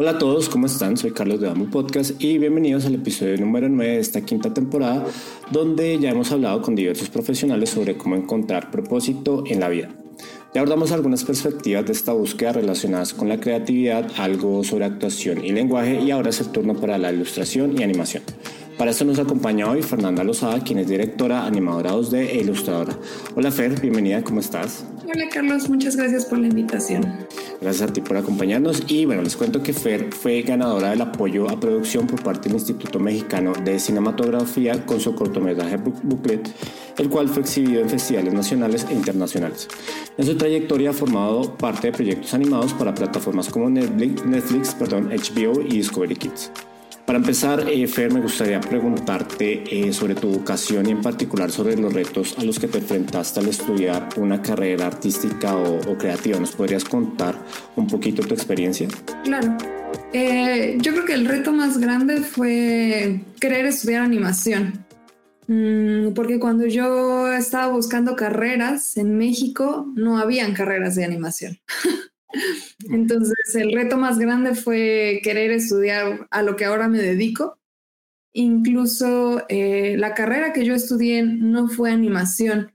Hola a todos, ¿cómo están? Soy Carlos de Damo Podcast y bienvenidos al episodio número 9 de esta quinta temporada, donde ya hemos hablado con diversos profesionales sobre cómo encontrar propósito en la vida. Ya abordamos algunas perspectivas de esta búsqueda relacionadas con la creatividad, algo sobre actuación y lenguaje y ahora es el turno para la ilustración y animación. Para esto nos acompaña hoy Fernanda Lozada, quien es directora, animadora 2D e ilustradora. Hola Fer, bienvenida, ¿cómo estás? Hola Carlos, muchas gracias por la invitación. Gracias a ti por acompañarnos y bueno, les cuento que Fer fue ganadora del apoyo a producción por parte del Instituto Mexicano de Cinematografía con su cortometraje Booklet, el cual fue exhibido en festivales nacionales e internacionales. En su trayectoria ha formado parte de proyectos animados para plataformas como Netflix, Netflix HBO y Discovery Kids. Para empezar, eh, Fer, me gustaría preguntarte eh, sobre tu vocación y en particular sobre los retos a los que te enfrentaste al estudiar una carrera artística o, creativa. ¿Nos podrías contar un poquito tu experiencia? Claro. Eh, yo creo que el reto más grande fue querer estudiar animación. Mm, porque cuando yo estaba buscando carreras en México, no habían carreras de animación. Entonces, el reto más grande fue querer estudiar a lo que ahora me dedico. Incluso eh, la carrera que yo estudié no fue animación.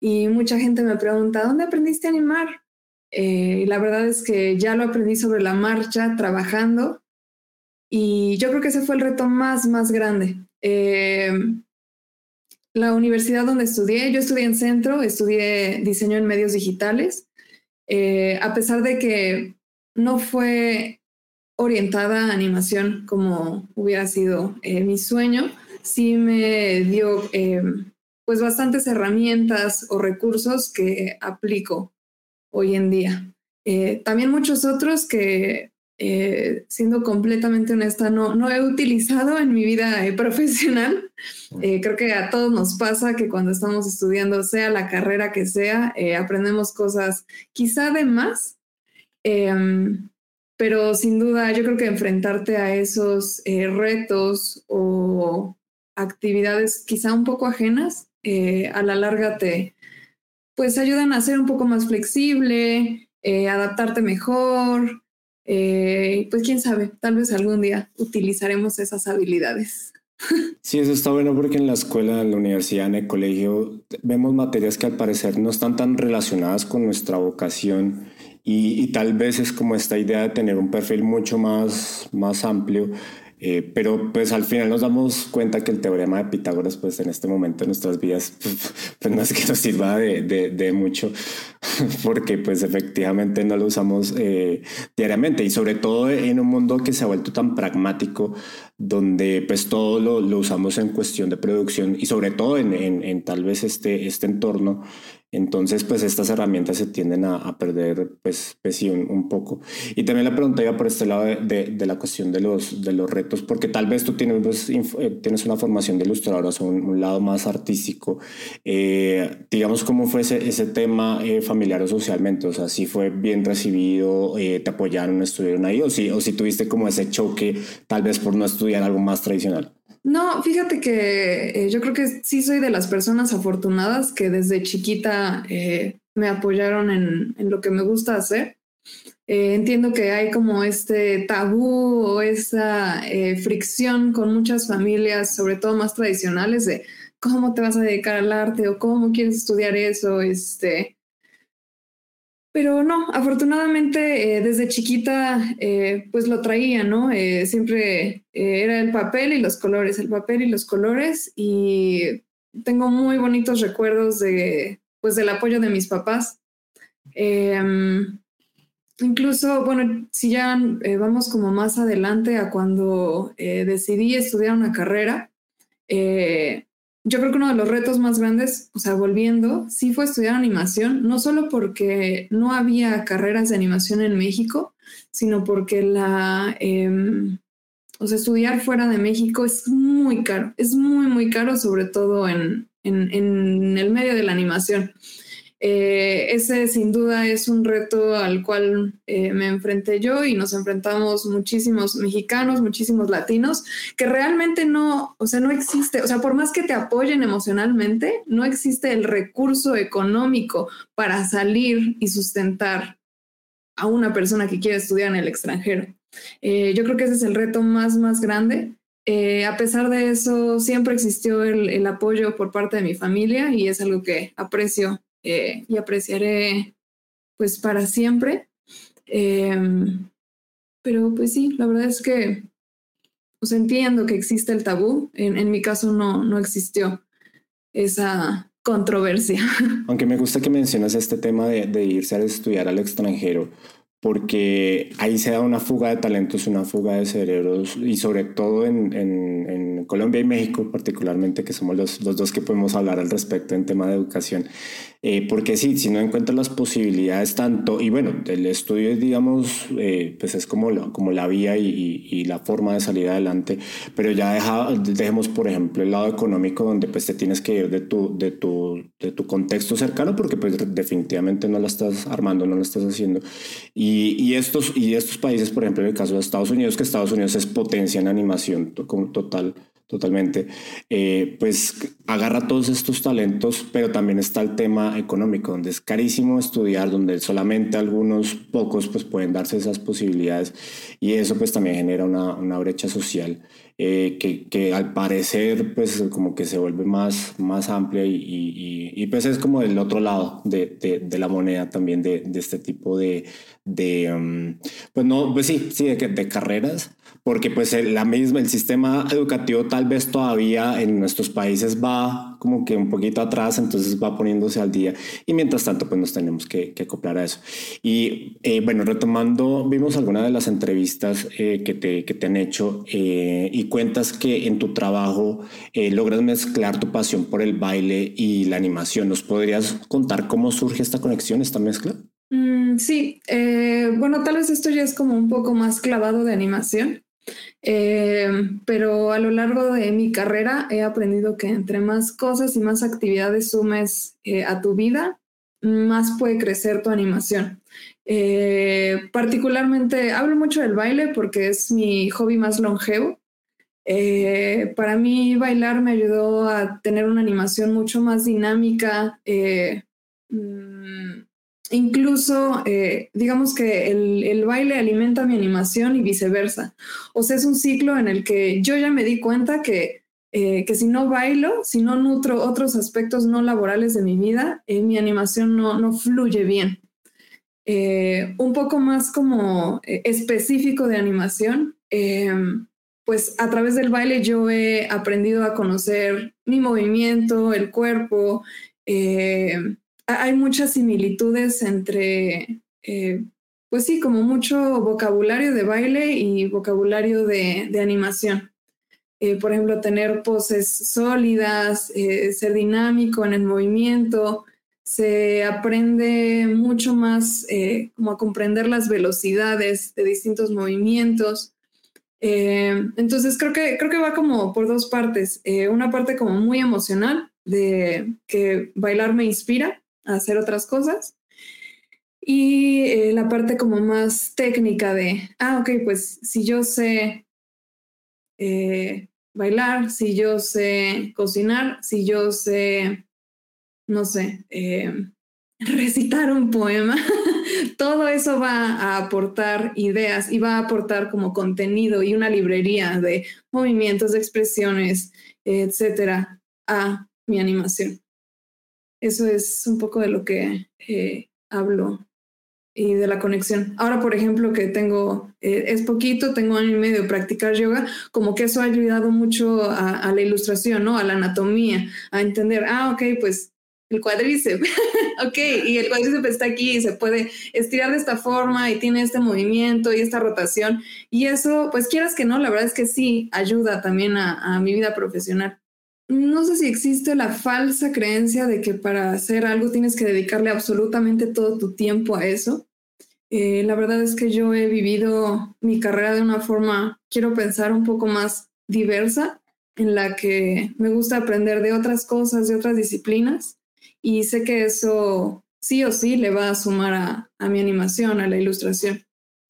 Y mucha gente me pregunta, ¿dónde aprendiste a animar? Eh, la verdad es que ya lo aprendí sobre la marcha, trabajando. Y yo creo que ese fue el reto más, más grande. Eh, la universidad donde estudié, yo estudié en centro, estudié diseño en medios digitales eh, a pesar de que no fue orientada a animación como hubiera sido eh, mi sueño, sí me dio eh, pues bastantes herramientas o recursos que aplico hoy en día. también muchos otros que eh, siendo completamente honesta, no, no he utilizado en mi vida eh, profesional. Eh, creo que a todos nos pasa que cuando estamos estudiando, sea la carrera que sea, aprendemos cosas quizá de más, em, pero sin duda yo creo que enfrentarte a esos retos o actividades quizá un poco ajenas, a la larga te pues ayudan a ser un poco más flexible, adaptarte mejor, eh, pues quién sabe, tal vez algún día utilizaremos esas habilidades. Sí, eso está bueno porque en la escuela, en la universidad, en el colegio, vemos materias que al parecer no están tan relacionadas con nuestra vocación y, y tal vez es como esta idea de tener un perfil mucho más, más amplio eh, pero pues al final nos damos cuenta que el teorema de Pitágoras pues en este momento en nuestras vidas pues no es que nos sirva de, de, mucho porque pues efectivamente no lo usamos eh, diariamente. Y sobre todo en un mundo que se ha vuelto tan pragmático donde pues todo lo, lo usamos en cuestión de producción y sobre todo en, en, en tal vez este, este entorno entonces, pues estas herramientas se tienden a, perder, pues, pues un, poco. Y también la pregunta iba por este lado de, la cuestión de los, retos, porque tal vez tú tienes, pues, eh, tienes una formación de ilustradora, o sea, un, lado más artístico. Eh, digamos, ¿cómo fue ese, ese tema eh, familiar o socialmente? O sea, si fue bien recibido, te apoyaron, estuvieron ahí, o si, o si tuviste como ese choque, tal vez por no estudiar algo más tradicional. No, fíjate que eh, yo creo que sí soy de las personas afortunadas que desde chiquita eh, me apoyaron en, lo que me gusta hacer. Eh, entiendo que hay como este tabú o esa fricción con muchas familias, sobre todo más tradicionales, de cómo te vas a dedicar al arte o cómo quieres estudiar eso. Este, pero no, afortunadamente eh, desde chiquita eh, pues lo traía, ¿no? Eh, siempre era el papel y los colores, el papel y los colores y tengo muy bonitos recuerdos de pues del apoyo de mis papás. Em, incluso, bueno, si ya vamos como más adelante a cuando decidí estudiar una carrera, yo creo que uno de los retos más grandes, o sea, volviendo, sí fue estudiar animación, no solo porque no había carreras de animación en México, sino porque la, em, O sea, estudiar fuera de México es muy caro, es muy, muy caro, sobre todo en, en, el medio de la animación. Eh, ese sin duda es un reto al cual eh, me enfrenté yo y nos enfrentamos muchísimos mexicanos, muchísimos latinos, que realmente no, o sea, no existe, o sea, por más que te apoyen emocionalmente, no existe el recurso económico para salir y sustentar a una persona que quiere estudiar en el extranjero. Eh, yo creo que ese es el reto más, más grande. a pesar de eso, siempre existió el, el apoyo por parte de mi familia y es algo que aprecio eh, y apreciaré pues para siempre. Em, pero pues sí, la verdad es que pues entiendo que existe el tabú. En, en mi caso no, no existió esa controversia. Aunque me gusta que mencionas este tema de, de irse a estudiar al extranjero, porque ahí se da una fuga de talentos, una fuga de cerebros, y sobre todo en, en, en Colombia y México particularmente, que somos los, los, dos que podemos hablar al respecto en tema de educación, eh, porque sí, si no encuentras las posibilidades tanto, y bueno, el estudio es, digamos, eh, pues es como la, como la vía y, y, la forma de salir adelante, pero ya deja, dejemos, por ejemplo, el lado económico, donde pues te tienes que ir de tu, de tu, de tu contexto cercano, porque pues definitivamente no la estás armando, no lo estás haciendo, y estos, y estos países, por ejemplo, en el caso de Estados Unidos, que Estados Unidos es potencia en animación total, totalmente, eh, pues agarra todos estos talentos, pero también está el tema económico, donde es carísimo estudiar, donde solamente algunos pocos pues pueden darse esas posibilidades y eso pues también genera una, una brecha social eh, que, que, al parecer pues como que se vuelve más, más amplia y, y, y pues es como el otro lado de, de, de la moneda también de, de este tipo de, um, pues no, pues sí, sí, de carreras, porque pues el, la misma, el sistema educativo tal vez todavía en nuestros países va como que un poquito atrás, entonces va poniéndose al día y mientras tanto pues nos tenemos que, que acoplar a eso. Y eh, bueno, retomando, vimos algunas de las entrevistas eh, que, te, que te han hecho eh, y cuentas que en tu trabajo eh, logras mezclar tu pasión por el baile y la animación. ¿Nos podrías contar cómo surge esta conexión, esta mezcla? Mm, sí, eh, bueno, tal vez esto ya es como un poco más clavado de animación. Eh, pero a lo largo de mi carrera he aprendido que entre más cosas y más actividades sumes eh, a tu vida, más puede crecer tu animación. Eh, particularmente hablo mucho del baile porque es mi hobby más longevo. Eh, para mí bailar me ayudó a tener una animación mucho más dinámica. Mm, incluso, eh, digamos que el, el, baile alimenta mi animación y viceversa. O sea, es un ciclo en el que yo ya me di cuenta que, eh, que si no bailo, si no nutro otros aspectos no laborales de mi vida, eh, mi animación no, no fluye bien. Eh, un poco más como eh, específico de animación, em, pues a través del baile yo he aprendido a conocer mi movimiento, el cuerpo, eh, hay muchas similitudes entre, eh, pues sí, como mucho vocabulario de baile y vocabulario de, animación. Eh, por ejemplo, tener poses sólidas, ser dinámico en el movimiento, se aprende mucho más como a comprender las velocidades de distintos movimientos. Entonces creo que, creo que va como por dos partes. una parte como muy emocional, de que bailar me inspira, a hacer otras cosas. Y eh, la parte como más técnica de, ah, ok, pues si yo sé eh, bailar, si yo sé cocinar, si yo sé, no sé, eh, recitar un poema, todo eso va a aportar ideas y va a aportar como contenido y una librería de movimientos, de expresiones, etcétera, a mi animación. Eso es un poco de lo que eh, hablo y de la conexión. Ahora, por ejemplo, que tengo, eh, es poquito, tengo año y medio de practicar yoga, como que eso ha ayudado mucho a, a, la ilustración, ¿no? A la anatomía, a entender, ah, ok, pues el cuádriceps, ok, y el cuádriceps está aquí y se puede estirar de esta forma y tiene este movimiento y esta rotación. Y eso, pues quieras que no, la verdad es que sí ayuda también a, a mi vida profesional no sé si existe la falsa creencia de que para hacer algo tienes que dedicarle absolutamente todo tu tiempo a eso. Eh, la verdad es que yo he vivido mi carrera de una forma, quiero pensar, un poco más diversa, en la que me gusta aprender de otras cosas, de otras disciplinas, y sé que eso sí o sí le va a sumar a, a mi animación, a la ilustración.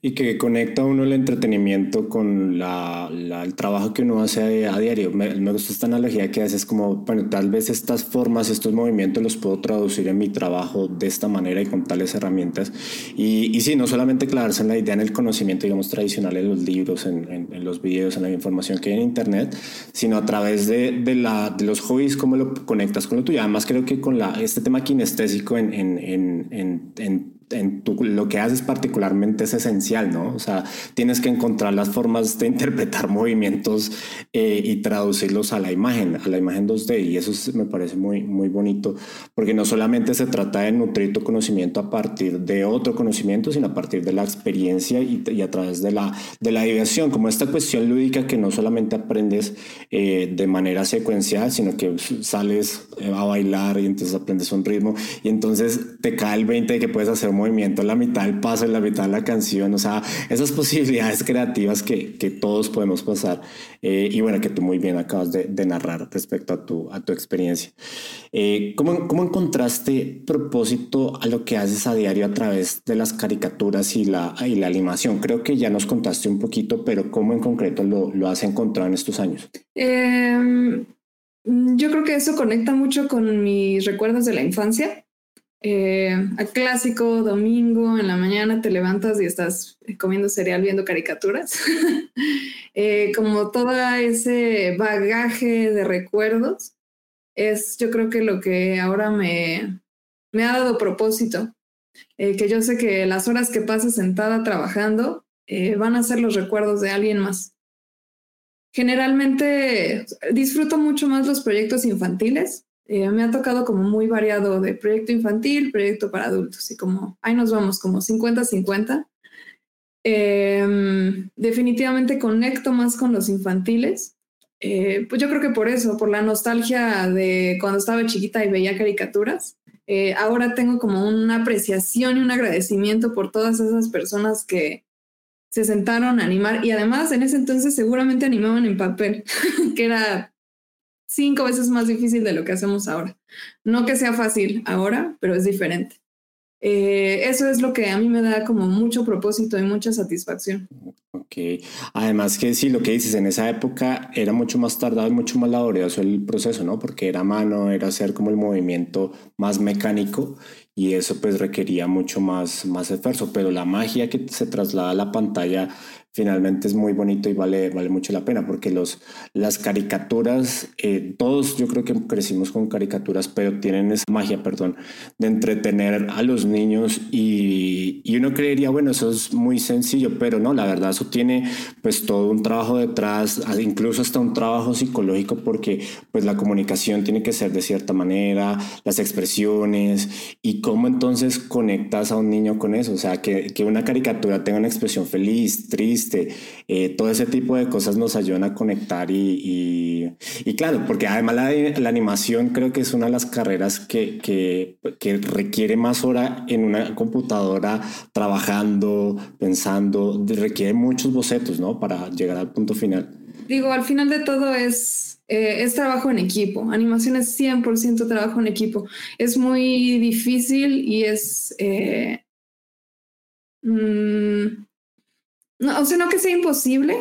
Y que conecta uno el entretenimiento con la, el trabajo que uno hace a, diario. Me, gusta esta analogía que haces como, bueno, tal vez estas formas, estos movimientos los puedo traducir en mi trabajo de esta manera y con tales herramientas. Y, y sí, no solamente clavarse en la idea, en el conocimiento, digamos, tradicional en los libros, en, en, los videos, en la información que hay en Internet, sino a través de, de, la, de los hobbies, cómo lo conectas con lo tuyo. Además, creo que con la, este tema kinestésico en, en, en en lo que haces particularmente es esencial, ¿no? O sea, tienes que encontrar las formas de interpretar movimientos eh, y traducirlos a la imagen, a la imagen 2D. Y eso me parece muy, muy bonito, porque no solamente se trata de nutrir tu conocimiento a partir de otro conocimiento, sino a partir de la experiencia y, y a través de la, de la diversión, como esta cuestión lúdica que no solamente aprendes eh, de manera secuencial, sino que sales eh, a bailar y entonces aprendes un ritmo y entonces te cae el 20 de que puedes hacer movimiento en la mitad del paso, en la mitad de la canción, o sea, esas posibilidades creativas que, que todos podemos pasar eh, y bueno, que tú muy bien acabas de, de, narrar respecto a tu, a tu experiencia. Eh, ¿cómo, ¿Cómo encontraste propósito a lo que haces a diario a través de las caricaturas y la, y la animación? Creo que ya nos contaste un poquito, pero ¿cómo en concreto lo, lo has encontrado en estos años? Eh, yo creo que eso conecta mucho con mis recuerdos de la infancia eh, al clásico domingo en la mañana te levantas y estás comiendo cereal viendo caricaturas. eh, como todo ese bagaje de recuerdos es yo creo que lo que ahora me, me ha dado propósito. Eh, que yo sé que las horas que pases sentada trabajando eh, van a ser los recuerdos de alguien más. Generalmente disfruto mucho más los proyectos infantiles, eh, me ha tocado como muy variado de proyecto infantil, proyecto para adultos y como ahí nos vamos como 50-50. Eh, definitivamente conecto más con los infantiles. Eh, pues yo creo que por eso, por la nostalgia de cuando estaba chiquita y veía caricaturas. Eh, ahora tengo como una apreciación y un agradecimiento por todas esas personas que se sentaron a animar y además en ese entonces seguramente animaban en papel, que era cinco veces más difícil de lo que hacemos ahora. No que sea fácil ahora, pero es diferente. Eh, eso es lo que a mí me da como mucho propósito y mucha satisfacción. Ok, además que sí, lo que dices, en esa época era mucho más tardado y mucho más laborioso el proceso, ¿no? Porque era mano, era hacer como el movimiento más mecánico y eso pues requería mucho más, más esfuerzo, pero la magia que se traslada a la pantalla finalmente es muy bonito y vale, vale mucho la pena porque los, las caricaturas, eh, todos yo creo que crecimos con caricaturas, pero tienen esa magia, perdón, de entretener a los niños y, y, uno creería, bueno, eso es muy sencillo, pero no, la verdad eso tiene pues todo un trabajo detrás, incluso hasta un trabajo psicológico porque pues la comunicación tiene que ser de cierta manera, las expresiones y cómo entonces conectas a un niño con eso, o sea, que, que una caricatura tenga una expresión feliz, triste, eh, todo ese tipo de cosas nos ayudan a conectar y, y, claro, porque además la, la, animación creo que es una de las carreras que, que, que, requiere más hora en una computadora trabajando, pensando, requiere muchos bocetos, ¿no? Para llegar al punto final. Digo, al final de todo es, eh, es trabajo en equipo. Animación es 100% trabajo en equipo. Es muy difícil y es... Eh, mmm, no, o sea, no que sea imposible,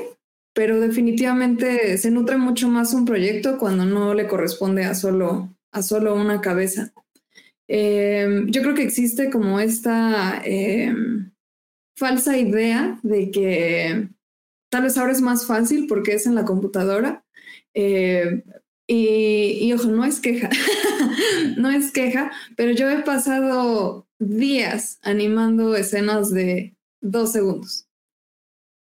pero definitivamente se nutre mucho más un proyecto cuando no le corresponde a solo, a solo una cabeza. Eh, yo creo que existe como esta eh, falsa idea de que tal vez ahora es más fácil porque es en la computadora. Y, y, ojo, no es queja, no es queja, pero yo he pasado días animando escenas de dos segundos.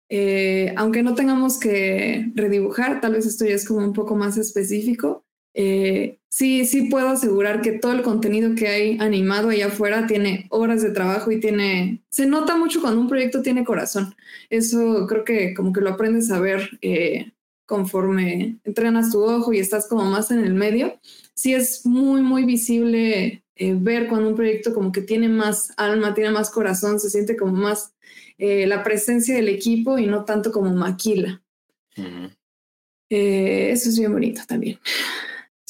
Eh, aunque no tengamos que redibujar, tal vez esto ya es como un poco más específico. Eh, sí, sí puedo asegurar que todo el contenido que hay animado allá afuera tiene horas de trabajo y tiene, se nota mucho cuando un proyecto tiene corazón. Eso creo que como que lo aprendes a ver eh, conforme entrenas tu ojo y estás como más en el medio. Sí es muy, muy visible eh, ver cuando un proyecto como que tiene más alma, tiene más corazón, se siente como más eh, la presencia del equipo y no tanto como maquila. Eh, eso es bien bonito también.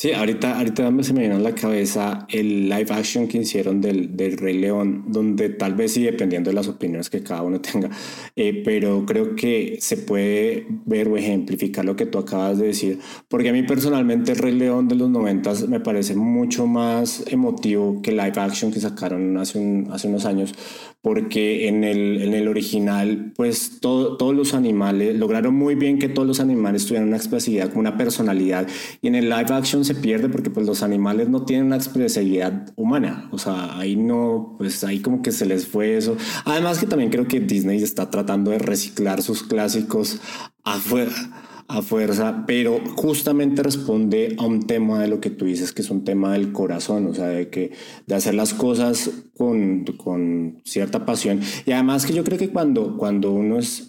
Sí, ahorita, ahorita se me vino a la cabeza el live action que hicieron del, del, Rey León, donde tal vez sí, dependiendo de las opiniones que cada uno tenga, eh, pero creo que se puede ver o ejemplificar lo que tú acabas de decir, porque a mí personalmente el Rey León de los noventas me parece mucho más emotivo que el live action que sacaron hace, un, hace unos años, porque en el, en el original, pues todos los animales, lograron muy bien que todos los animales tuvieran una expresividad, una personalidad, y en el live action se pierde porque pues los animales no tienen una expresividad humana, o sea, ahí no, pues ahí como que se les fue eso. Además que también creo que Disney está tratando de reciclar sus clásicos afuera a fuerza, pero justamente responde a un tema de lo que tú dices, que es un tema del corazón, o sea, de, que, de hacer las cosas con, con cierta pasión. Y además que yo creo que cuando, cuando uno es,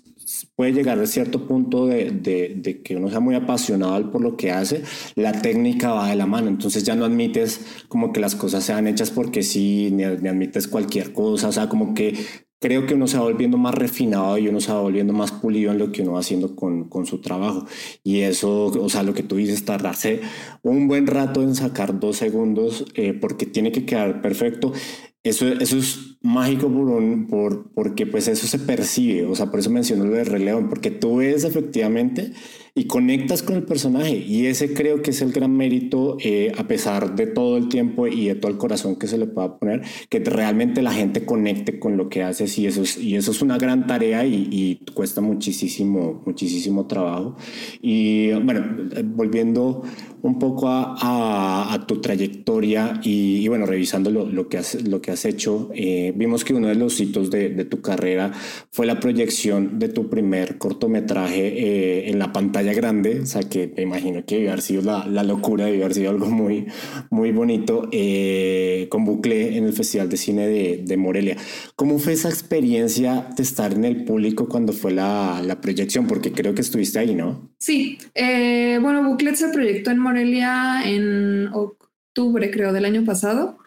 puede llegar a cierto punto de, de, de, que uno sea muy apasionado por lo que hace, la técnica va de la mano. Entonces ya no admites como que las cosas sean hechas porque sí, ni, ni admites cualquier cosa, o sea, como que creo que uno se va volviendo más refinado y uno se va volviendo más pulido en lo que uno va haciendo con, con, su trabajo. Y eso, o sea, lo que tú dices, tardarse un buen rato en sacar dos segundos eh, porque tiene que quedar perfecto. Eso, eso es mágico por un, por, porque pues eso se percibe, o sea, por eso menciono lo de relevo, porque tú ves efectivamente y conectas con el personaje y ese creo que es el gran mérito eh, a pesar de todo el tiempo y de todo el corazón que se le pueda poner que realmente la gente conecte con lo que haces y eso es, y eso es una gran tarea y, y cuesta muchísimo muchísimo trabajo. Y bueno volviendo un poco a, tu trayectoria y, y, bueno revisando lo, que has, hecho eh, vimos que uno de los hitos de, tu carrera fue la proyección de tu primer cortometraje eh, en la pantalla grande, o sea que me imagino que debe haber sido la, locura, debe haber sido algo muy, muy bonito, eh, con Bucle en el Festival de Cine de, Morelia. ¿Cómo fue esa experiencia de estar en el público cuando fue la, la proyección? Porque creo que estuviste ahí, ¿no? Sí, bueno, Buclet se proyectó en Morelia en octubre, creo, del año pasado.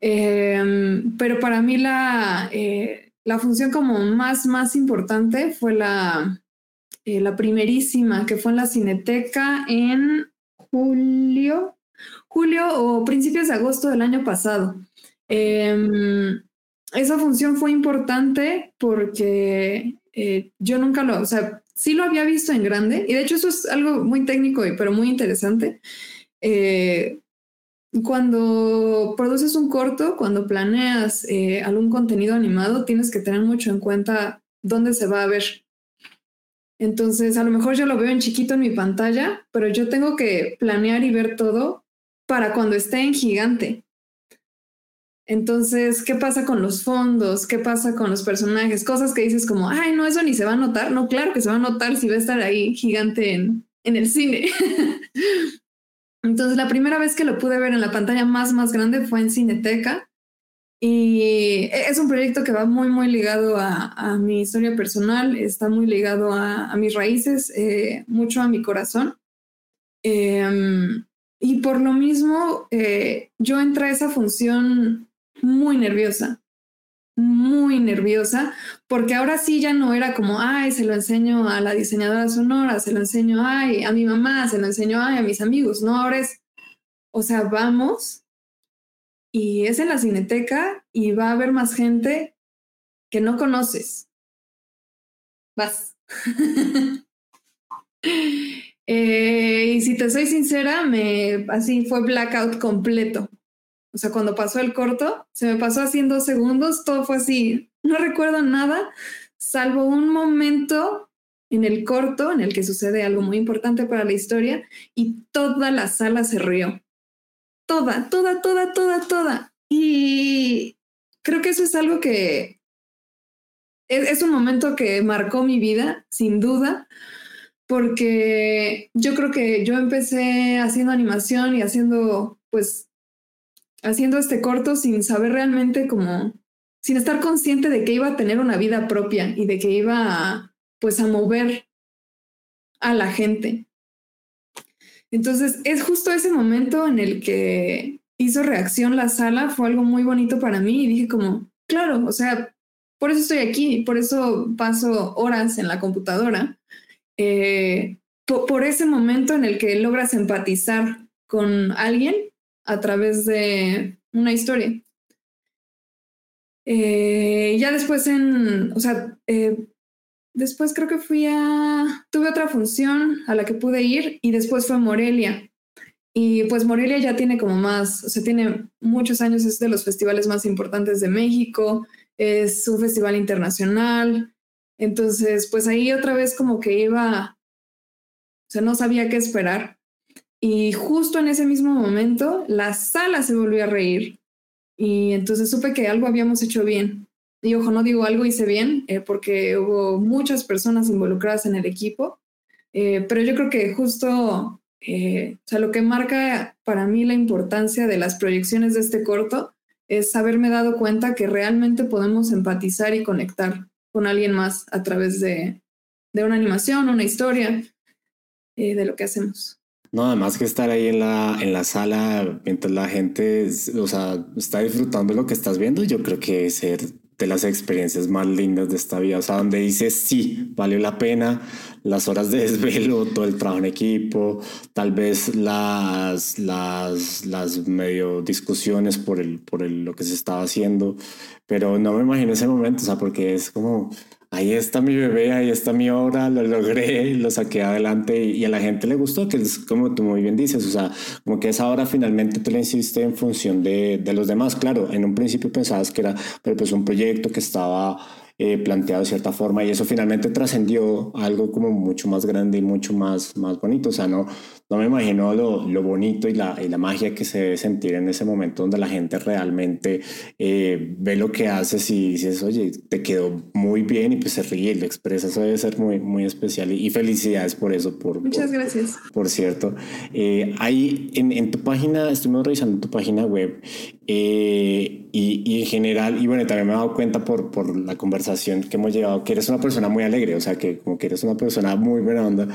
Eh, pero para mí la, eh, la función como más, más importante fue la, eh, la primerísima, que fue en la Cineteca en julio, julio o principios de agosto del año pasado. Eh, esa función fue importante porque eh, yo nunca lo, o sea, sí lo había visto en grande, y de hecho eso es algo muy técnico, pero muy interesante. Eh, cuando produces un corto, cuando planeas eh, algún contenido animado, tienes que tener mucho en cuenta dónde se va a ver. Entonces, a lo mejor yo lo veo en chiquito en mi pantalla, pero yo tengo que planear y ver todo para cuando esté en gigante. Entonces, ¿qué pasa con los fondos? ¿Qué pasa con los personajes? Cosas que dices como, ay, no, eso ni se va a notar. No, claro que se va a notar si va a estar ahí gigante en, en el cine. Entonces, la primera vez que lo pude ver en la pantalla más, más grande fue en Cineteca. Y es un proyecto que va muy, muy ligado a, a mi historia personal, está muy ligado a, mis raíces, eh, mucho a mi corazón. Eh, y por lo mismo, eh, yo entré a esa función muy nerviosa, muy nerviosa, porque ahora sí ya no era como, ay, se lo enseño a la diseñadora sonora, se lo enseño ay, a mi mamá, se lo enseño ay, a mis amigos, no, ahora es, o sea, vamos y es en la cineteca y va a haber más gente que no conoces. Vas. eh, y si te soy sincera, me así fue blackout completo. O sea, cuando pasó el corto, se me pasó así en dos segundos, todo fue así. No recuerdo nada, salvo un momento en el corto en el que sucede algo muy importante para la historia y toda la sala se rió toda, toda, toda, toda, toda. Y creo que eso es algo que es, es, un momento que marcó mi vida, sin duda, porque yo creo que yo empecé haciendo animación y haciendo, pues, haciendo este corto sin saber realmente como, sin estar consciente de que iba a tener una vida propia y de que iba a, pues, a mover a la gente. Entonces, es justo ese momento en el que hizo reacción la sala fue algo muy bonito para mí y dije como, claro, o sea, por eso estoy aquí, por eso paso horas en la computadora, eh, por, ese momento en el que logras empatizar con alguien a través de una historia. Eh, ya después en, o sea, eh, después creo que fui a, tuve otra función a la que pude ir y después fue Morelia. Y pues Morelia ya tiene como más, o sea, tiene muchos años, es de los festivales más importantes de México, es un festival internacional. Entonces, pues ahí otra vez como que iba, o sea, no sabía qué esperar. Y justo en ese mismo momento, la sala se volvió a reír. Y entonces supe que algo habíamos hecho bien. Y ojo, no digo algo hice bien, eh, porque hubo muchas personas involucradas en el equipo. Eh, pero yo creo que justo eh, o sea, lo que marca para mí la importancia de las proyecciones de este corto es haberme dado cuenta que realmente podemos empatizar y conectar con alguien más a través de, de una animación, una historia, eh, de lo que hacemos. No, además que estar ahí en la, en la sala mientras la gente, o sea, está disfrutando lo que estás viendo, yo creo que ser de las experiencias más lindas de esta vida, o sea, donde dices, sí, valió la pena las horas de desvelo, todo el trabajo en equipo, tal vez las, las, las medio discusiones por, el, por el, lo que se estaba haciendo, pero no me imagino ese momento, o sea, porque es como, ahí está mi bebé, ahí está mi obra, lo logré, lo saqué adelante y, a la gente le gustó, que es como tú muy bien dices, o sea, como que esa obra finalmente te la hiciste en función de, de los demás. Claro, en un principio pensabas que era pero pues un proyecto que estaba eh, planteado de cierta forma y eso finalmente trascendió algo como mucho más grande y mucho más, más bonito. O sea, no, no me imagino lo, lo bonito y la, y la, magia que se debe sentir en ese momento donde la gente realmente eh, ve lo que haces y dices, oye, te quedó muy bien y pues se ríe y lo expresa. Eso debe ser muy, muy especial y, felicidades por eso. Por, Muchas gracias. Por cierto, eh, ahí en, en, tu página, estuvimos revisando tu página web y, y, en general, y bueno, también me he dado cuenta por, por la conversación que hemos llegado, que eres una persona muy alegre, o sea, que como que eres una persona muy buena onda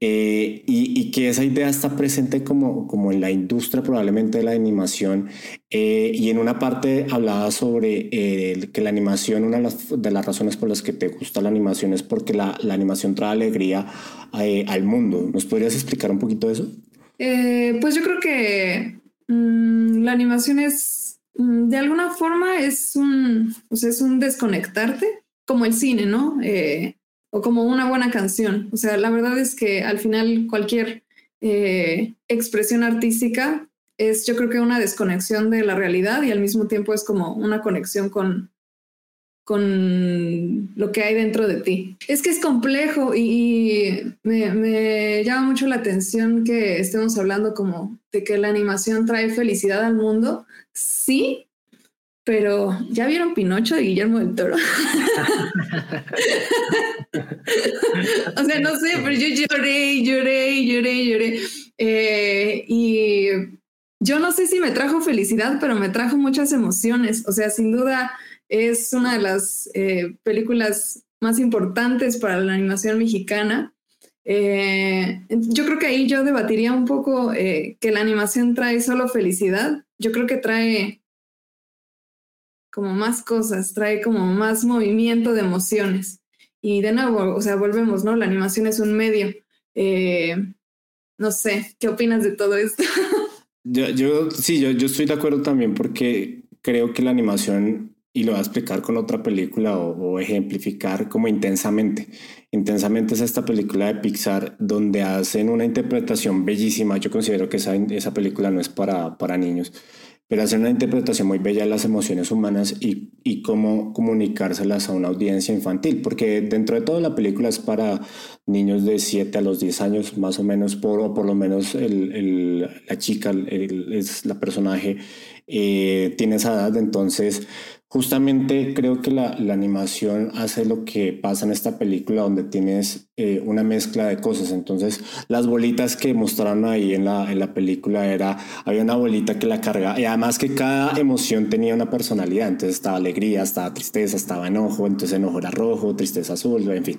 eh, y, que esa idea está presente como, como en la industria probablemente de la animación eh, y en una parte hablaba sobre eh, que la animación, una de las, de las, razones por las que te gusta la animación es porque la, la animación trae alegría al mundo. ¿Nos podrías explicar un poquito eso? pues yo creo que mm, la animación es de alguna forma es un, es un desconectarte, como el cine, ¿no? Eh, o como una buena canción. O sea, la verdad es que al final cualquier eh, expresión artística es yo creo que una desconexión de la realidad y al mismo tiempo es como una conexión con, con lo que hay dentro de ti. Es que es complejo y, me, llama mucho la atención que estemos hablando como de que la animación trae felicidad al mundo, sí, pero ¿ya vieron Pinocho de Guillermo del Toro? o sea, no sé, pero yo lloré, lloré, lloré, lloré. Eh, y yo no sé si me trajo felicidad, pero me trajo muchas emociones. O sea, sin duda es una de las eh, películas más importantes para la animación mexicana. Eh, yo creo que ahí yo debatiría un poco que la animación trae solo felicidad yo creo que trae como más cosas, trae como más movimiento de emociones. Y de nuevo, o sea, volvemos, ¿no? La animación es un medio. Eh, no sé, ¿qué opinas de todo esto? yo, yo, sí, yo, yo estoy de acuerdo también porque creo que la animación, y lo voy a explicar con otra película o, o ejemplificar como intensamente. Intensamente es esta película de Pixar donde hacen una interpretación bellísima. Yo considero que esa, esa película no es para, para niños, pero hacen una interpretación muy bella de las emociones humanas y, y cómo comunicárselas a una audiencia infantil, porque dentro de todo la película es para niños de 7 a los 10 años, más o menos, por, o por lo menos el, el, la chica es la personaje, eh, tiene esa edad, entonces Justamente creo que la, animación hace lo que pasa en esta película donde tienes eh, una mezcla de cosas. Entonces, las bolitas que mostraron ahí en la, en la película era, había una bolita que la cargaba y además que cada emoción tenía una personalidad. Entonces estaba alegría, estaba tristeza, estaba enojo, entonces enojo era rojo, tristeza azul, en fin.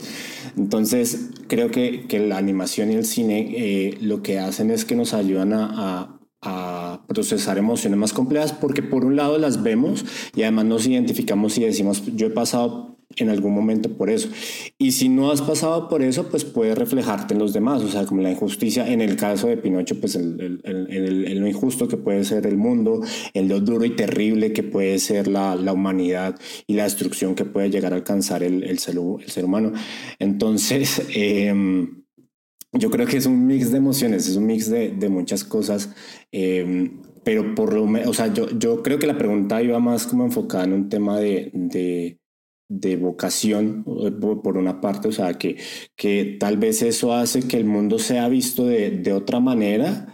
Entonces, creo que, que la animación y el cine eh, lo que hacen es que nos ayudan a a, procesar emociones más complejas porque por un lado las vemos y además nos identificamos y decimos, yo he pasado en algún momento por eso. Y si no has pasado por eso, pues puede reflejarte en los demás, o sea, como la injusticia, en el caso de Pinocho, pues el, el, lo injusto que puede ser el mundo, el lo duro y terrible que puede ser la, la humanidad y la destrucción que puede llegar a alcanzar el, ser, ser humano. Entonces, em, yo creo que es un mix de emociones, es un mix de, de muchas cosas. Em, pero por lo menos, o sea, yo, yo creo que la pregunta iba más como enfocada en un tema de, de de vocación, por una parte, o sea, que, que tal vez eso hace que el mundo sea visto de, de otra manera,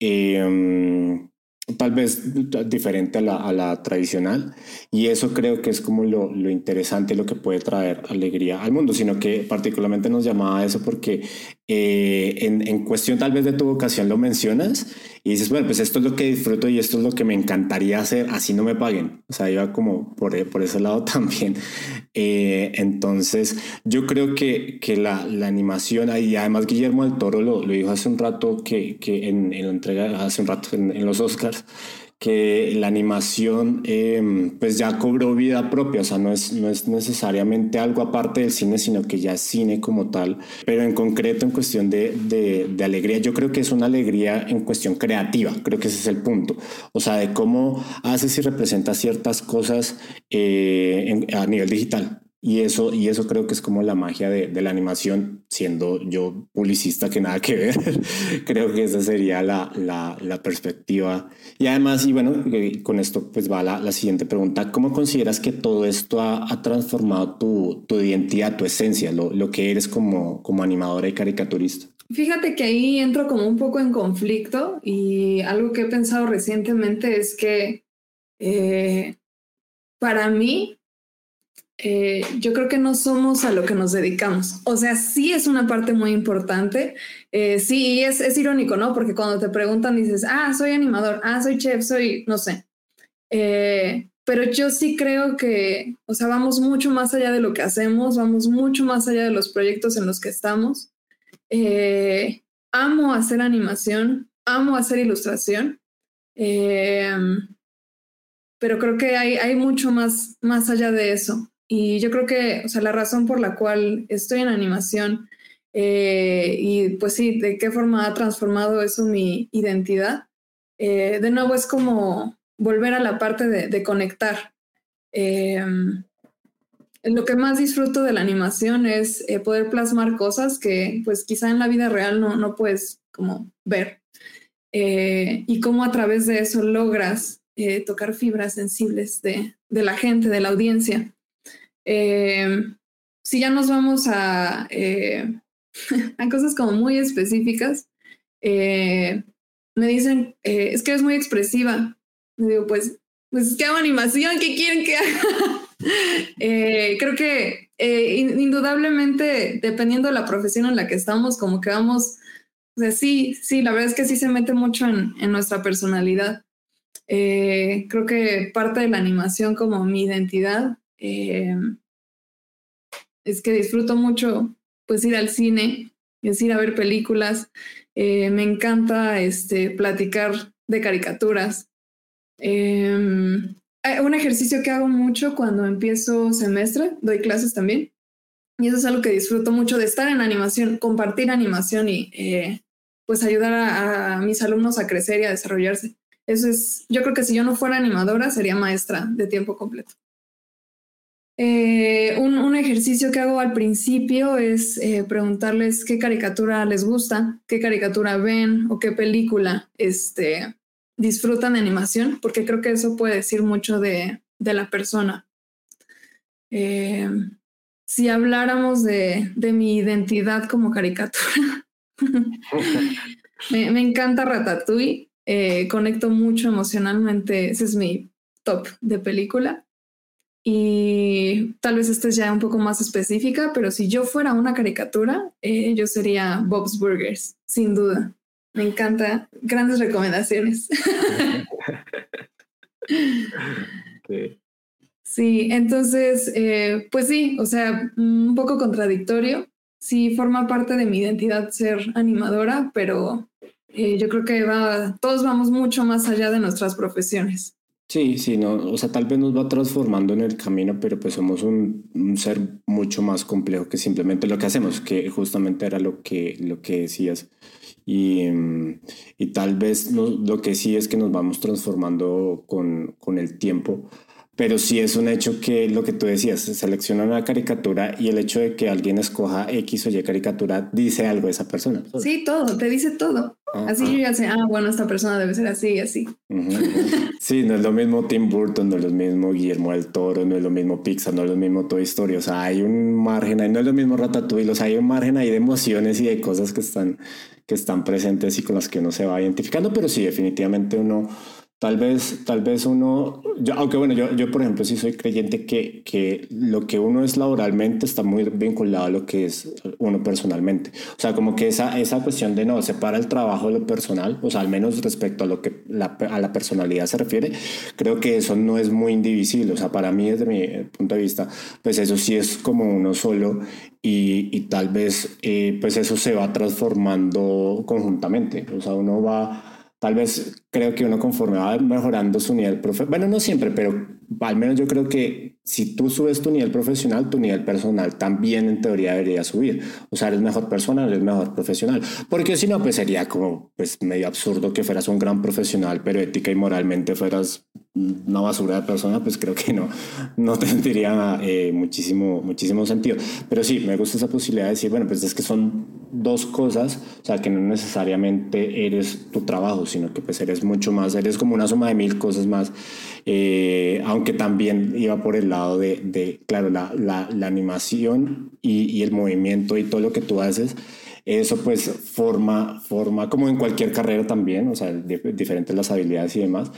em, tal vez diferente a la, a la, tradicional, y eso creo que es como lo, lo, interesante, lo que puede traer alegría al mundo, sino que particularmente nos llamaba eso porque eh, en, en cuestión tal vez de tu vocación lo mencionas, y dices, bueno, pues esto es lo que disfruto y esto es lo que me encantaría hacer, así no me paguen. O sea, iba como por, eh, por ese lado también. Eh, entonces, yo creo que, que la, la, animación, y además Guillermo del Toro lo, lo dijo hace un rato, que, que en, en, la entrega, hace un rato en, en los Oscars, que la animación em, pues ya cobró vida propia, o sea, no es, no es necesariamente algo aparte del cine, sino que ya es cine como tal, pero en concreto en cuestión de, de, alegría, yo creo que es una alegría en cuestión creativa, creo que ese es el punto, o sea, de cómo haces y representas ciertas cosas eh, a nivel digital. Y eso, y eso creo que es como la magia de, de, la animación, siendo yo publicista que nada que ver. creo que esa sería la, la, la, perspectiva. Y además, y bueno, eh, con esto pues va la, la siguiente pregunta. ¿Cómo consideras que todo esto ha, ha transformado tu, tu, identidad, tu esencia, lo, lo, que eres como, como animadora y caricaturista? Fíjate que ahí entro como un poco en conflicto y algo que he pensado recientemente es que eh, para mí eh, yo creo que no somos a lo que nos dedicamos. O sea, sí es una parte muy importante. Eh, sí, es, es, irónico, ¿no? Porque cuando te preguntan dices, ah, soy animador, ah, soy chef, soy, no sé. Eh, pero yo sí creo que, o sea, vamos mucho más allá de lo que hacemos, vamos mucho más allá de los proyectos en los que estamos. amo hacer animación, amo hacer ilustración pero creo que hay, hay mucho más, más allá de eso. Y yo creo que, o sea, la razón por la cual estoy en animación eh, y pues sí, de qué forma ha transformado eso mi identidad, eh, de nuevo es como volver a la parte de, conectar. Eh, lo que más disfruto de la animación es poder plasmar cosas que pues quizá en la vida real no, no puedes como ver. y cómo a través de eso logras tocar fibras sensibles de, de la gente, de la audiencia. Eh, si ya nos vamos a, eh, a cosas como muy específicas, eh, me dicen, es que eres muy expresiva. Me digo, pues, pues que hago animación, ¿qué quieren que haga? creo que indudablemente, dependiendo de la profesión en la que estamos, como que vamos, o sea, sí, sí, la verdad es que sí se mete mucho en, en nuestra personalidad. creo que parte de la animación como mi identidad eh, es que disfruto mucho pues ir al cine, es ir a ver películas. Eh, me encanta este, platicar de caricaturas. Em, un ejercicio que hago mucho cuando empiezo semestre, doy clases también. Y eso es algo que disfruto mucho de estar en animación, compartir animación y eh, pues ayudar a, mis alumnos a crecer y a desarrollarse. Eso es, yo creo que si yo no fuera animadora sería maestra de tiempo completo. Eh, un, ejercicio que hago al principio es eh, preguntarles qué caricatura les gusta, qué caricatura ven o qué película este, disfrutan de animación, porque creo que eso puede decir mucho de, la persona. Eh, si habláramos de, mi identidad como caricatura, me, me, encanta Ratatouille, conecto mucho emocionalmente, ese es mi top de película. Y tal vez esta es ya un poco más específica, pero si yo fuera una caricatura, eh, yo sería Bob's Burgers, sin duda. Me encanta. Grandes recomendaciones. sí. entonces, eh, pues sí, o sea, un poco contradictorio. Sí, forma parte de mi identidad ser animadora, pero eh, yo creo que va, todos vamos mucho más allá de nuestras profesiones. Sí, sí, no, o sea, tal vez nos va transformando en el camino, pero pues somos un, ser mucho más complejo que simplemente lo que hacemos, que justamente era lo que, lo que decías. Y, y tal vez no, lo que sí es que nos vamos transformando con, con el tiempo pero sí es un hecho que lo que tú decías, se selecciona una caricatura y el hecho de que alguien escoja X o Y caricatura dice algo de esa persona. Sí, todo, te dice todo. Así yo ya sé, ah, bueno, esta persona debe ser así y así. Sí, no es lo mismo Tim Burton, no es lo mismo Guillermo del Toro, no es lo mismo Pixar, no es lo mismo Toy Story. O sea, hay un margen ahí, no es lo mismo Ratatouille, o sea, hay un margen ahí de emociones y de cosas que están, que están presentes y con las que uno se va identificando, pero sí, definitivamente uno Tal vez, tal vez uno, aunque bueno, yo, yo por ejemplo sí soy creyente que, que lo que uno es laboralmente está muy vinculado a lo que es uno personalmente. O sea, como que esa, esa cuestión de no, separa el trabajo de lo personal, o sea, al menos respecto a lo que a la personalidad se refiere, creo que eso no es muy indivisible. O sea, para mí desde mi punto de vista, pues eso sí es como uno solo y, y tal vez eh, pues eso se va transformando conjuntamente. O sea, uno va Tal vez creo que uno conforme va mejorando su nivel profesional, bueno, no siempre, pero al menos yo creo que si tú subes tu nivel profesional, tu nivel personal también en teoría debería subir. O sea, eres mejor persona, eres mejor profesional. Porque si no, pues sería como pues medio absurdo que fueras un gran profesional, pero ética y moralmente fueras una basura de persona, pues creo que no, no tendría eh, muchísimo, muchísimo sentido. Pero sí, me gusta esa posibilidad de decir, bueno, pues es que son dos cosas, o sea, que no necesariamente eres tu trabajo, sino que pues eres mucho más, eres como una suma de mil cosas más, eh, aunque también iba por el lado de, claro, la, la, animación y el movimiento y todo lo que tú haces eso pues forma, forma, como en cualquier carrera también, o sea, diferentes las habilidades y demás,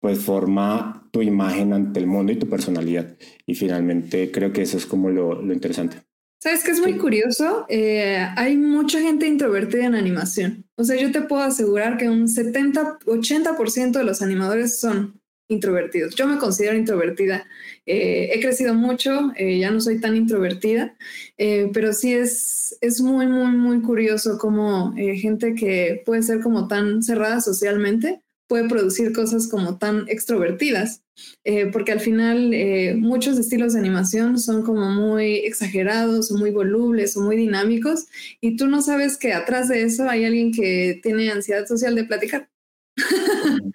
pues forma tu imagen ante el mundo y tu personalidad. Y finalmente creo que eso es como lo, lo interesante. ¿Sabes qué es muy curioso? Eh, hay mucha gente introvertida en animación. O sea, yo te puedo asegurar que un 70, 80% de los animadores son introvertidos. Yo me considero introvertida. Eh, he crecido mucho, eh, ya no soy tan introvertida, pero sí es, es muy, muy, muy curioso como gente que puede ser como tan cerrada socialmente puede producir cosas como tan extrovertidas, eh, porque al final eh, muchos estilos de animación son como muy exagerados muy volubles o muy dinámicos y tú no sabes que atrás de eso hay alguien que tiene ansiedad social de platicar.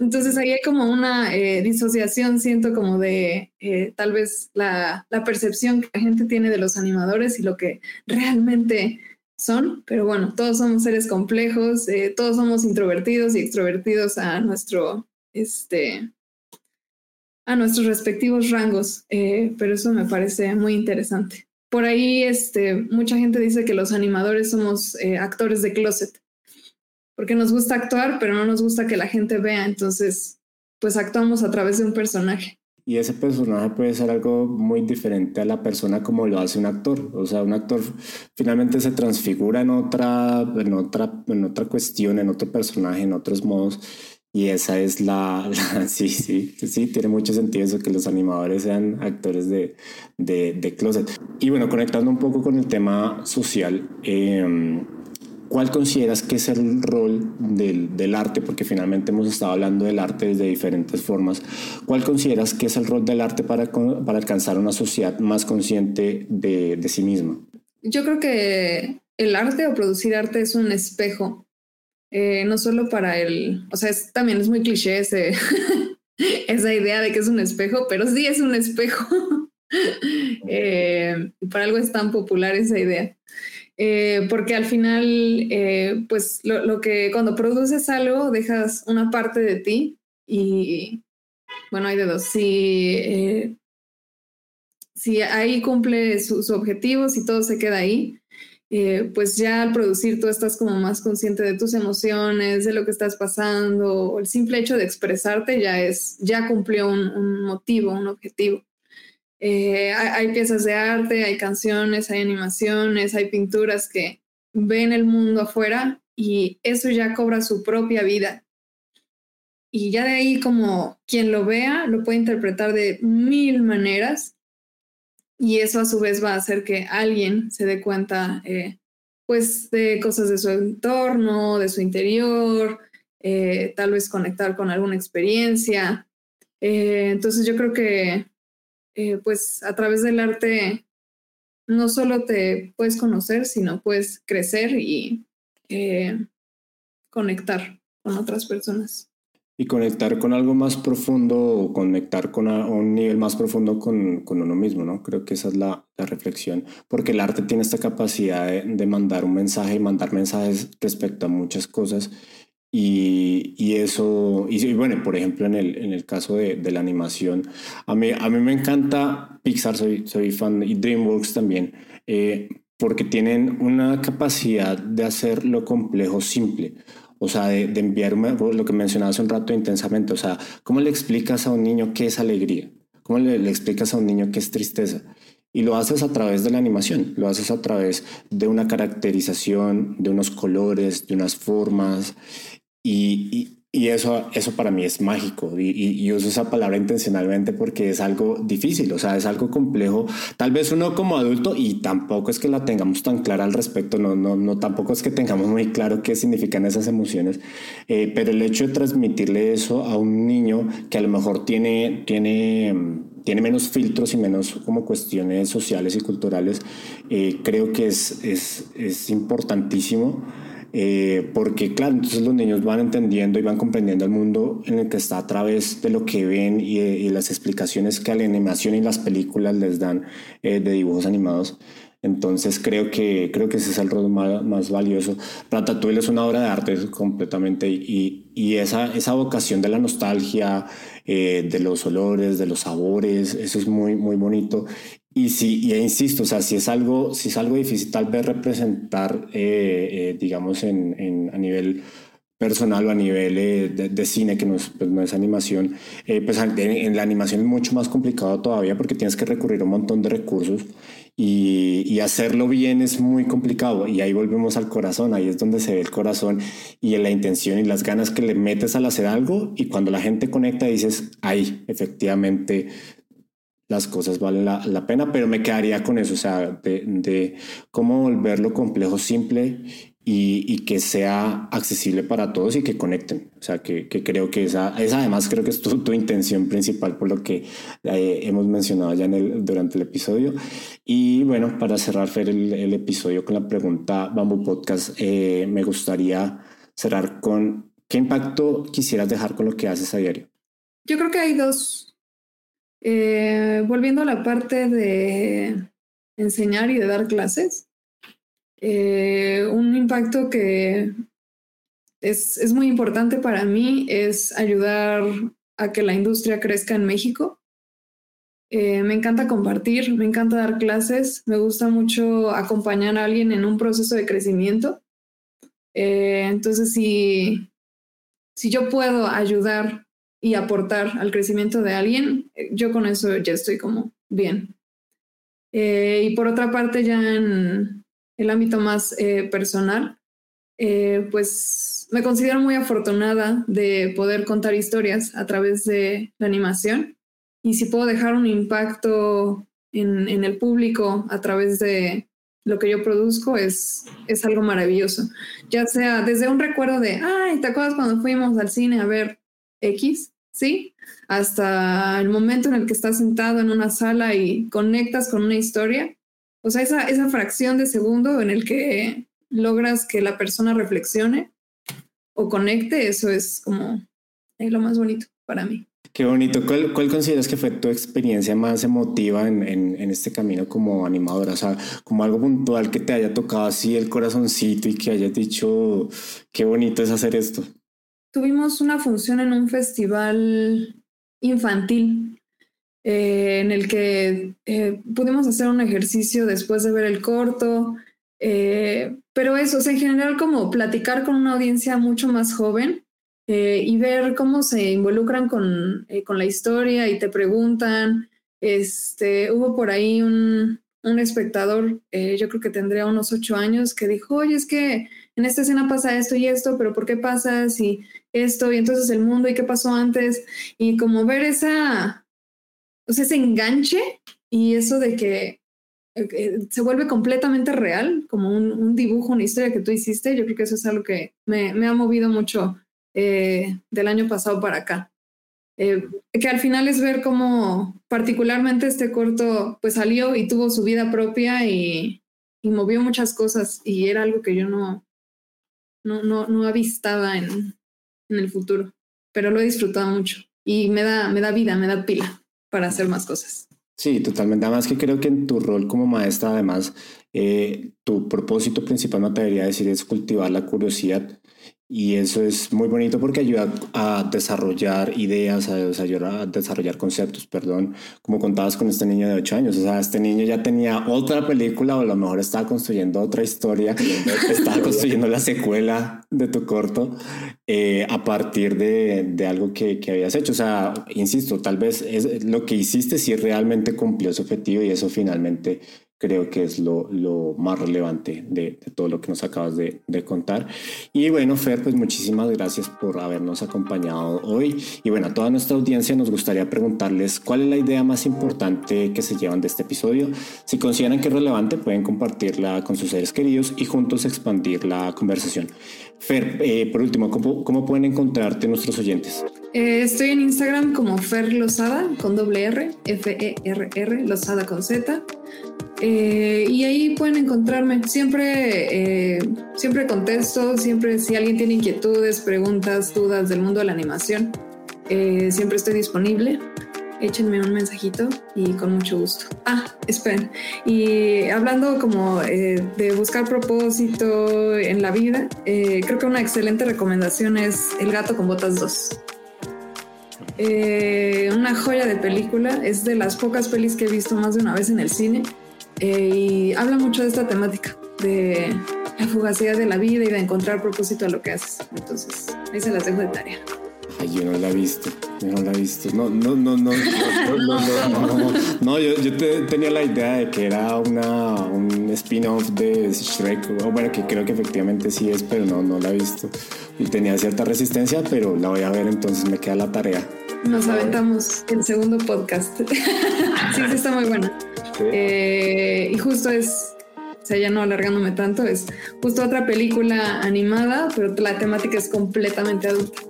Entonces ahí hay como una eh, disociación, siento como de tal vez la percepción que la gente tiene de los animadores y lo que realmente son, pero bueno, todos somos seres complejos, eh, todos somos introvertidos y extrovertidos a nuestro, este, a nuestros respectivos rangos, eh, pero eso me parece muy interesante. Por ahí, este, mucha gente dice que los animadores somos eh, actores de closet, porque nos gusta actuar, pero no nos gusta que la gente vea, entonces, pues actuamos a través de un personaje y ese personaje puede ser algo muy diferente a la persona como lo hace un actor. O sea, un actor finalmente se transfigura en otra, en otra, en otra cuestión, en otro personaje, en otros modos. Y esa es la, sí, sí, sí, tiene mucho sentido eso, que los animadores sean actores de, de, de closet. Y bueno, conectando un poco con el tema social, eh, ¿Cuál consideras que es el rol del, del, arte? Porque finalmente hemos estado hablando del arte desde diferentes formas. ¿Cuál consideras que es el rol del arte para, para alcanzar una sociedad más consciente de, de, sí misma? Yo creo que el arte o producir arte es un espejo, eh, no solo para el, o sea, es, también es muy cliché ese, esa idea de que es un espejo, pero sí es un espejo. eh, por algo es tan popular esa idea. Eh, porque al final, eh, pues lo, que cuando produces algo, dejas una parte de ti y, bueno, hay de dos. Si, eh, si ahí cumple sus objetivos y todo se queda ahí, pues ya al producir tú estás como más consciente de tus emociones, de lo que estás pasando, o el simple hecho de expresarte ya es, ya cumplió un motivo, un objetivo. Eh, hay, piezas de arte, hay canciones, hay animaciones, hay pinturas que ven el mundo afuera y eso ya cobra su propia vida. Y ya de ahí como quien lo vea lo puede interpretar de mil maneras y eso a su vez va a hacer que alguien se dé cuenta eh, pues de cosas de su entorno, de su interior, eh, tal vez conectar con alguna experiencia. Entonces yo creo que eh, pues a través del arte no solo te puedes conocer, sino puedes crecer y conectar con otras personas. Y conectar con algo más profundo o conectar con un nivel más profundo con, con, uno mismo, ¿no? Creo que esa es la, la reflexión, porque el arte tiene esta capacidad de, mandar un mensaje y mandar mensajes respecto a muchas cosas. Y, y eso, y, bueno, por ejemplo, en el, en el caso de, de, la animación, a mí, a mí me encanta Pixar, soy, soy fan, y DreamWorks también, eh, porque tienen una capacidad de hacer lo complejo simple. O sea, de, de enviar lo que mencionaba hace un rato intensamente. O sea, ¿cómo le explicas a un niño qué es alegría? ¿Cómo le, le explicas a un niño qué es tristeza? Y lo haces a través de la animación, lo haces a través de una caracterización, de unos colores, de unas formas. Y, y, y eso, eso para mí es mágico y, y, uso esa palabra intencionalmente porque es algo difícil, o sea, es algo complejo. Tal vez uno como adulto y tampoco es que la tengamos tan clara al respecto, no, no, no tampoco es que tengamos muy claro qué significan esas emociones, eh, pero el hecho de transmitirle eso a un niño que a lo mejor tiene, tiene, tiene menos filtros y menos como cuestiones sociales y culturales, eh, creo que es, es, es importantísimo. Eh, porque claro, entonces los niños van entendiendo y van comprendiendo el mundo en el que está a través de lo que ven y, y las explicaciones que la animación y las películas les dan eh, de dibujos animados. Entonces creo que, creo que ese es el rol más, más valioso. Ratatouille es una obra de arte completamente y, y esa, esa vocación de la nostalgia, eh, de los olores, de los sabores, eso es muy, muy bonito. Y sí, y insisto, o sea, si es algo, si es algo difícil tal vez representar, eh, eh, digamos, en, en, a nivel personal o a nivel eh, de, de, cine, que no es, pues no es animación, eh, pues en, en, la animación es mucho más complicado todavía porque tienes que recurrir a un montón de recursos y, y, hacerlo bien es muy complicado. Y ahí volvemos al corazón, ahí es donde se ve el corazón y la intención y las ganas que le metes al hacer algo y cuando la gente conecta dices, ahí, efectivamente las cosas valen la, la, pena, pero me quedaría con eso, o sea, de, de cómo volverlo complejo simple y, y, que sea accesible para todos y que conecten. O sea, que, que creo que esa, esa además creo que es tu, tu intención principal por lo que eh, hemos mencionado ya en el, durante el episodio. Y bueno, para cerrar Fer, el, el episodio con la pregunta Bamboo Podcast, eh, me gustaría cerrar con qué impacto quisieras dejar con lo que haces a diario. Yo creo que hay dos eh, volviendo a la parte de enseñar y de dar clases, eh, un impacto que es, es, muy importante para mí es ayudar a que la industria crezca en México. Eh, me encanta compartir, me encanta dar clases, me gusta mucho acompañar a alguien en un proceso de crecimiento. Entonces, si, si yo puedo ayudar y aportar al crecimiento de alguien, yo con eso ya estoy como bien. Eh, y por otra parte, ya en el ámbito más eh, personal, eh, pues me considero muy afortunada de poder contar historias a través de la animación. Y si puedo dejar un impacto en, el público a través de lo que yo produzco, es, es algo maravilloso. Ya sea desde un recuerdo de, ay, ¿te acuerdas cuando fuimos al cine a ver X? ¿Sí? Hasta el momento en el que estás sentado en una sala y conectas con una historia. O sea, esa, esa fracción de segundo en el que logras que la persona reflexione o conecte, eso es como es lo más bonito para mí. Qué bonito. ¿Cuál, ¿Cuál, consideras que fue tu experiencia más emotiva en, en, en, este camino como animadora? O sea, como algo puntual que te haya tocado así el corazoncito y que hayas dicho, qué bonito es hacer esto tuvimos una función en un festival infantil eh, en el que eh, pudimos hacer un ejercicio después de ver el corto, eh, pero eso, en general como platicar con una audiencia mucho más joven y ver cómo se involucran con, con la historia y te preguntan. Este, hubo por ahí un, un espectador, yo creo que tendría unos ocho años, que dijo, oye, es que en esta escena pasa esto y esto, pero ¿por qué pasa si esto y entonces el mundo y qué pasó antes? Y como ver esa, o sea, ese enganche y eso de que eh, se vuelve completamente real, como un, dibujo, una historia que tú hiciste. Yo creo que eso es algo que me, ha movido mucho eh, del año pasado para acá. Eh, que al final es ver cómo particularmente este corto pues salió y tuvo su vida propia y, movió muchas cosas y era algo que yo no, no, no, no avistaba en, en el futuro, pero lo he disfrutado mucho y me da, me da vida, me da pila para hacer más cosas. Sí, totalmente. Además que creo que en tu rol como maestra, además, eh, tu propósito principal, me atrevería a decir, es cultivar la curiosidad y eso es muy bonito porque ayuda a desarrollar ideas, a desarrollar, a desarrollar conceptos, perdón, como contabas con este niño de 8 años. O sea, este niño ya tenía otra película o a lo mejor estaba construyendo otra historia, estaba construyendo la secuela de tu corto eh, a partir de, de algo que, que, habías hecho. O sea, insisto, tal vez es, lo que hiciste si realmente cumplió su objetivo y eso finalmente creo que es lo, lo más relevante de, todo lo que nos acabas de, de, contar. Y bueno, Fer, pues muchísimas gracias por habernos acompañado hoy. Y bueno, a toda nuestra audiencia nos gustaría preguntarles cuál es la idea más importante que se llevan de este episodio. Si consideran que es relevante, pueden compartirla con sus seres queridos y juntos expandir la conversación. Fer, eh, por último, ¿cómo, ¿cómo, pueden encontrarte nuestros oyentes? Eh, estoy en Instagram como Fer Lozada con doble R, F-E-R-R, Lozada con Z. Eh, y ahí pueden encontrarme. Siempre, siempre contesto, siempre si alguien tiene inquietudes, preguntas, dudas del mundo de la animación, siempre estoy disponible échenme un mensajito y con mucho gusto. Ah, esperen. Y hablando como eh, de buscar propósito en la vida, eh, creo que una excelente recomendación es El gato con botas 2. Eh, una joya de película, es de las pocas pelis que he visto más de una vez en el cine y habla mucho de esta temática, de la fugacidad de la vida y de encontrar propósito a lo que haces. Entonces, ahí se las dejo de tarea. Yo no la he visto, yo no la he visto. No, no, no, no, no, no, no, no, yo, yo tenía la idea de que era una, un spin-off de Shrek, o bueno, que creo que efectivamente sí es, pero no, no la he visto. Y tenía cierta resistencia, pero la voy a ver, entonces me queda la tarea. Nos aventamos el segundo podcast. sí, sí, está muy buena. Eh, y justo es, o sea, ya no alargándome tanto, es justo otra película animada, pero la temática es completamente adulta.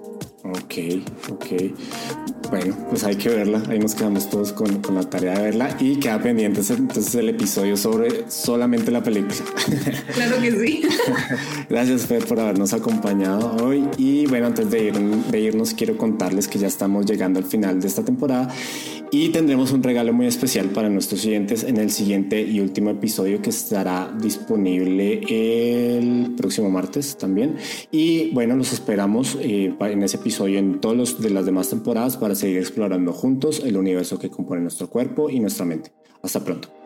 Ok, ok. Bueno, pues hay que verla. Ahí nos quedamos todos con, con, la tarea de verla y queda pendiente entonces el episodio sobre solamente la película. Claro que sí. Gracias, Fer, por habernos acompañado hoy. Y bueno, antes de, ir, de irnos, quiero contarles que ya estamos llegando al final de esta temporada y tendremos un regalo muy especial para nuestros siguientes en el siguiente y último episodio que estará disponible el próximo martes también. Y bueno, los esperamos eh, en ese episodio en todos los de las demás temporadas seguir explorando juntos el universo que compone nuestro cuerpo y nuestra mente. Hasta pronto.